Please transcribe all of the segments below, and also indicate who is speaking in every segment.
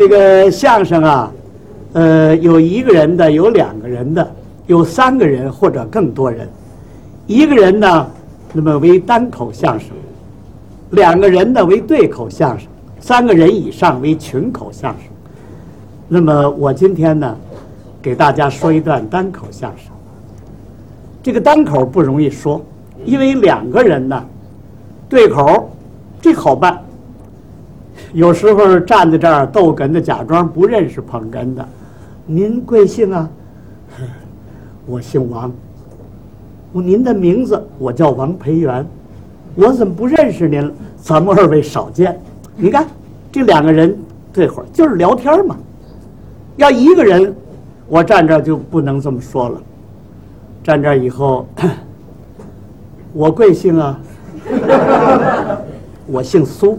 Speaker 1: 这个相声啊，呃，有一个人的，有两个人的，有三个人或者更多人。一个人呢，那么为单口相声；两个人呢为对口相声；三个人以上为群口相声。那么我今天呢，给大家说一段单口相声。这个单口不容易说，因为两个人呢，对口这好办。有时候站在这儿逗哏的，假装不认识捧哏的。您贵姓啊？我姓王。您的名字？我叫王培元。我怎么不认识您了？咱们二位少见。你看，这两个人对会儿就是聊天嘛。要一个人，我站这儿就不能这么说了。站这儿以后，我贵姓啊？我姓苏。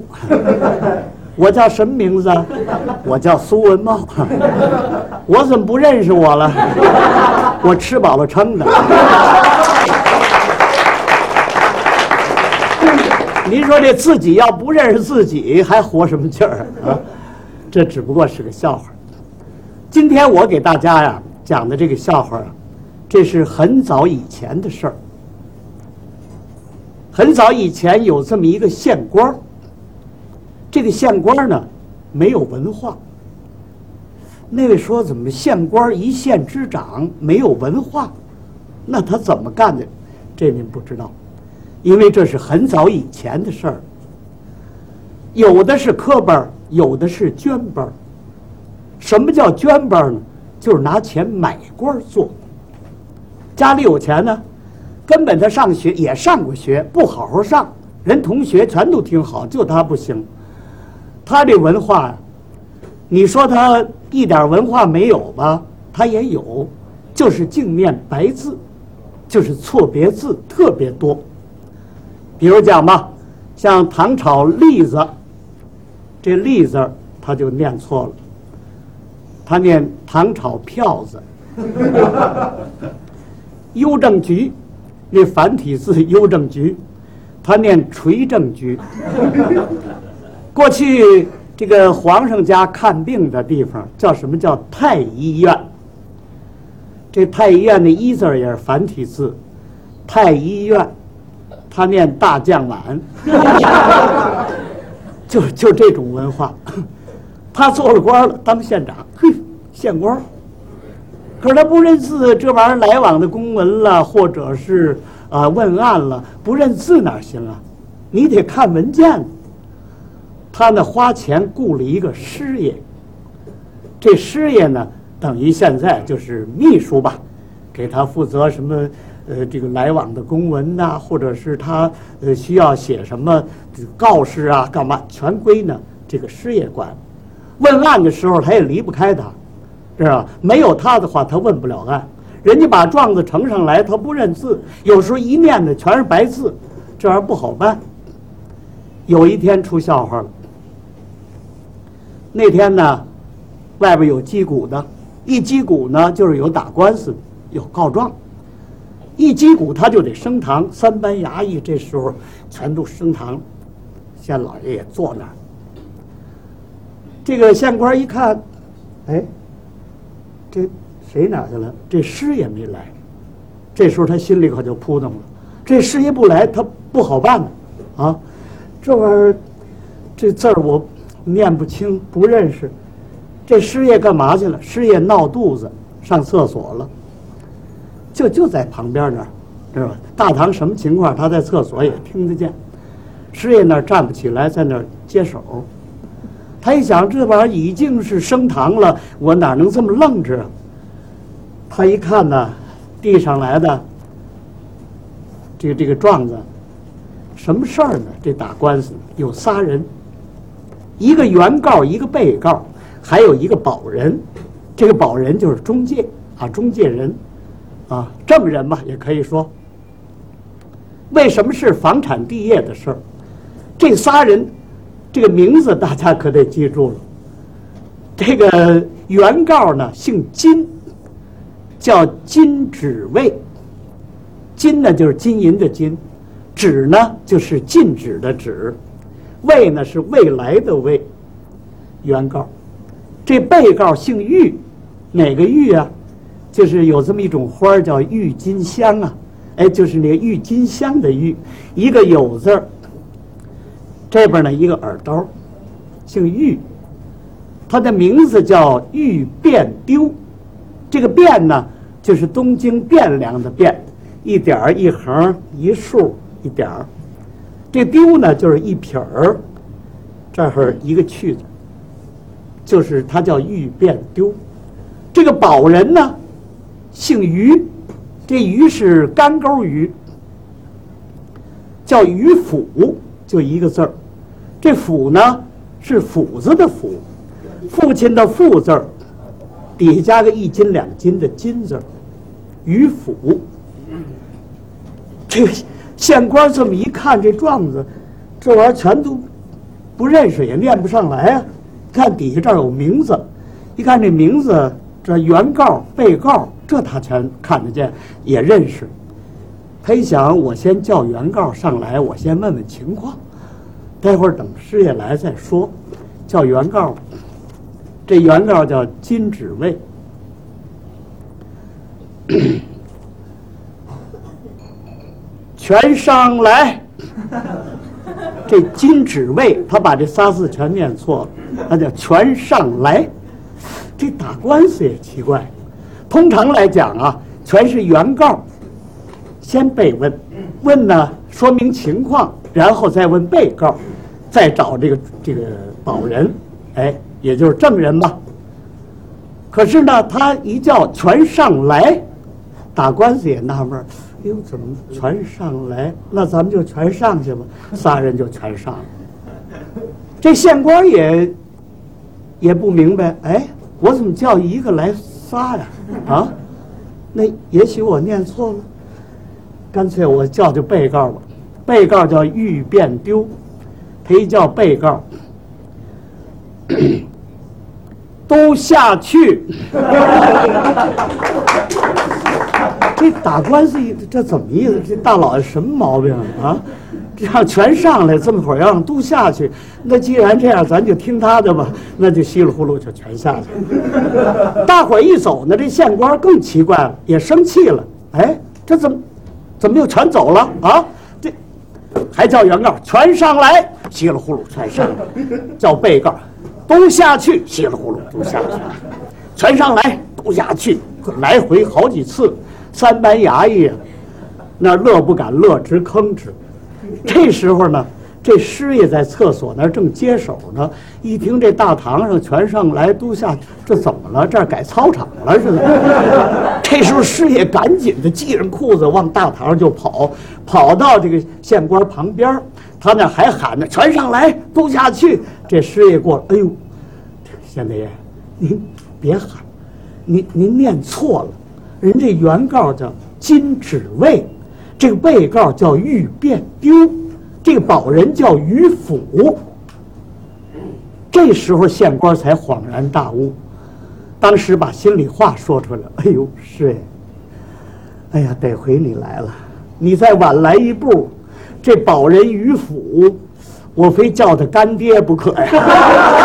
Speaker 1: 我叫什么名字？我叫苏文茂。我怎么不认识我了？我吃饱了撑的。您说这自己要不认识自己，还活什么劲儿啊？这只不过是个笑话。今天我给大家呀讲的这个笑话啊，这是很早以前的事儿。很早以前有这么一个县官儿。这个县官呢，没有文化。那位说：“怎么县官一县之长没有文化？那他怎么干的？”这您不知道，因为这是很早以前的事儿。有的是科班有的是捐班什么叫捐班呢？就是拿钱买官做。家里有钱呢，根本他上学也上过学，不好好上，人同学全都挺好，就他不行。他这文化，你说他一点文化没有吧？他也有，就是镜面白字，就是错别字特别多。比如讲吧，像唐朝栗子，这栗字他就念错了，他念唐朝票子。邮政局，那繁体字邮政局，他念垂政局。过去这个皇上家看病的地方叫什么叫太医院？这太医院的“医”字也是繁体字，太医院，他念大将碗，就就这种文化。他做了官了，当县长，嘿，县官。可是他不认字，这玩意儿来往的公文了，或者是啊问案了，不认字哪行啊？你得看文件。他呢花钱雇了一个师爷，这师爷呢等于现在就是秘书吧，给他负责什么呃这个来往的公文呐，或者是他呃需要写什么告示啊，干嘛全归呢这个师爷管。问案的时候他也离不开他，是吧？没有他的话他问不了案。人家把状子呈上来，他不认字，有时候一念的全是白字，这玩意儿不好办。有一天出笑话了。那天呢，外边有击鼓的，一击鼓呢就是有打官司、有告状。一击鼓他就得升堂，三班衙役这时候全都升堂，县老爷也坐那儿。这个县官一看，哎，这谁哪去了？这师爷没来。这时候他心里可就扑腾了，这师爷不来，他不好办呢。啊，这玩意儿，这字儿我。念不清，不认识，这师爷干嘛去了？师爷闹肚子，上厕所了。就就在旁边那儿，知道吧？大堂什么情况？他在厕所也听得见。师爷那儿站不起来，在那儿接手。他一想，这玩意儿已经是升堂了，我哪能这么愣着？他一看呢，递上来的这个这个状子，什么事儿呢？这打官司有仨人。一个原告，一个被告，还有一个保人。这个保人就是中介啊，中介人啊，证人嘛，也可以说。为什么是房产地业的事儿？这仨人，这个名字大家可得记住了。这个原告呢，姓金，叫金止卫。金呢，就是金银的金；止呢，就是禁止的止。未呢是未来的未，原告，这被告姓玉，哪个玉啊？就是有这么一种花叫郁金香啊，哎，就是那个郁金香的郁，一个有字儿，这边呢一个耳刀，姓玉，他的名字叫玉变丢，这个变呢就是东京汴梁的汴，一点一横一竖一点，这丢呢就是一撇儿，这儿一个去字，就是他叫玉变丢，这个保人呢。姓于，这于是干钩鱼，叫于府，就一个字儿。这府呢是斧子的斧，父亲的父字儿，底下加个一斤两斤的斤字儿，于府。这个县官这么一看，这状子，这玩意儿全都不认识，也念不上来啊。看底下这儿有名字，一看这名字，这原告、被告。这他全看得见，也认识。他一想，我先叫原告上来，我先问问情况，待会儿等师爷来再说。叫原告，这原告叫金指卫，全上来。这金指卫，他把这仨字全念错了，他叫全上来。这打官司也奇怪。通常来讲啊，全是原告先被问，问呢说明情况，然后再问被告，再找这个这个保人，哎，也就是证人吧。可是呢，他一叫全上来，打官司也纳闷儿，呦，怎么全上来？那咱们就全上去吧，仨人就全上了。这县官也也不明白，哎，我怎么叫一个来？仨呀，啊，那也许我念错了，干脆我叫就被告吧。被告叫玉变丢，他一叫被告，都下去。这打官司，这怎么意思？这大老爷什么毛病啊？让全上来，这么会儿让都下去。那既然这样，咱就听他的吧。那就稀里糊涂就全下去。大伙儿一走呢，这县官更奇怪了，也生气了。哎，这怎么怎么又全走了啊？这还叫原告全上来，稀里糊涂全上来；叫被告都下去，稀里糊涂都下去，全上来都下去，来回好几次。三班衙役那乐不敢乐，直吭哧。这时候呢，这师爷在厕所那正接手呢，一听这大堂上全上来都下，这怎么了？这儿改操场了似的。这时候师爷赶紧的系上裤子往大堂上就跑，跑到这个县官旁边，他那还喊呢：“全上来，都下去。”这师爷过来，哎呦，县太爷，您别喊，您您念错了，人家原告叫金指卫。这个被告叫玉变丢，这个保人叫于府。这时候县官才恍然大悟，当时把心里话说出来了。哎呦，是哎，哎呀，得亏你来了，你再晚来一步，这保人于府，我非叫他干爹不可呀。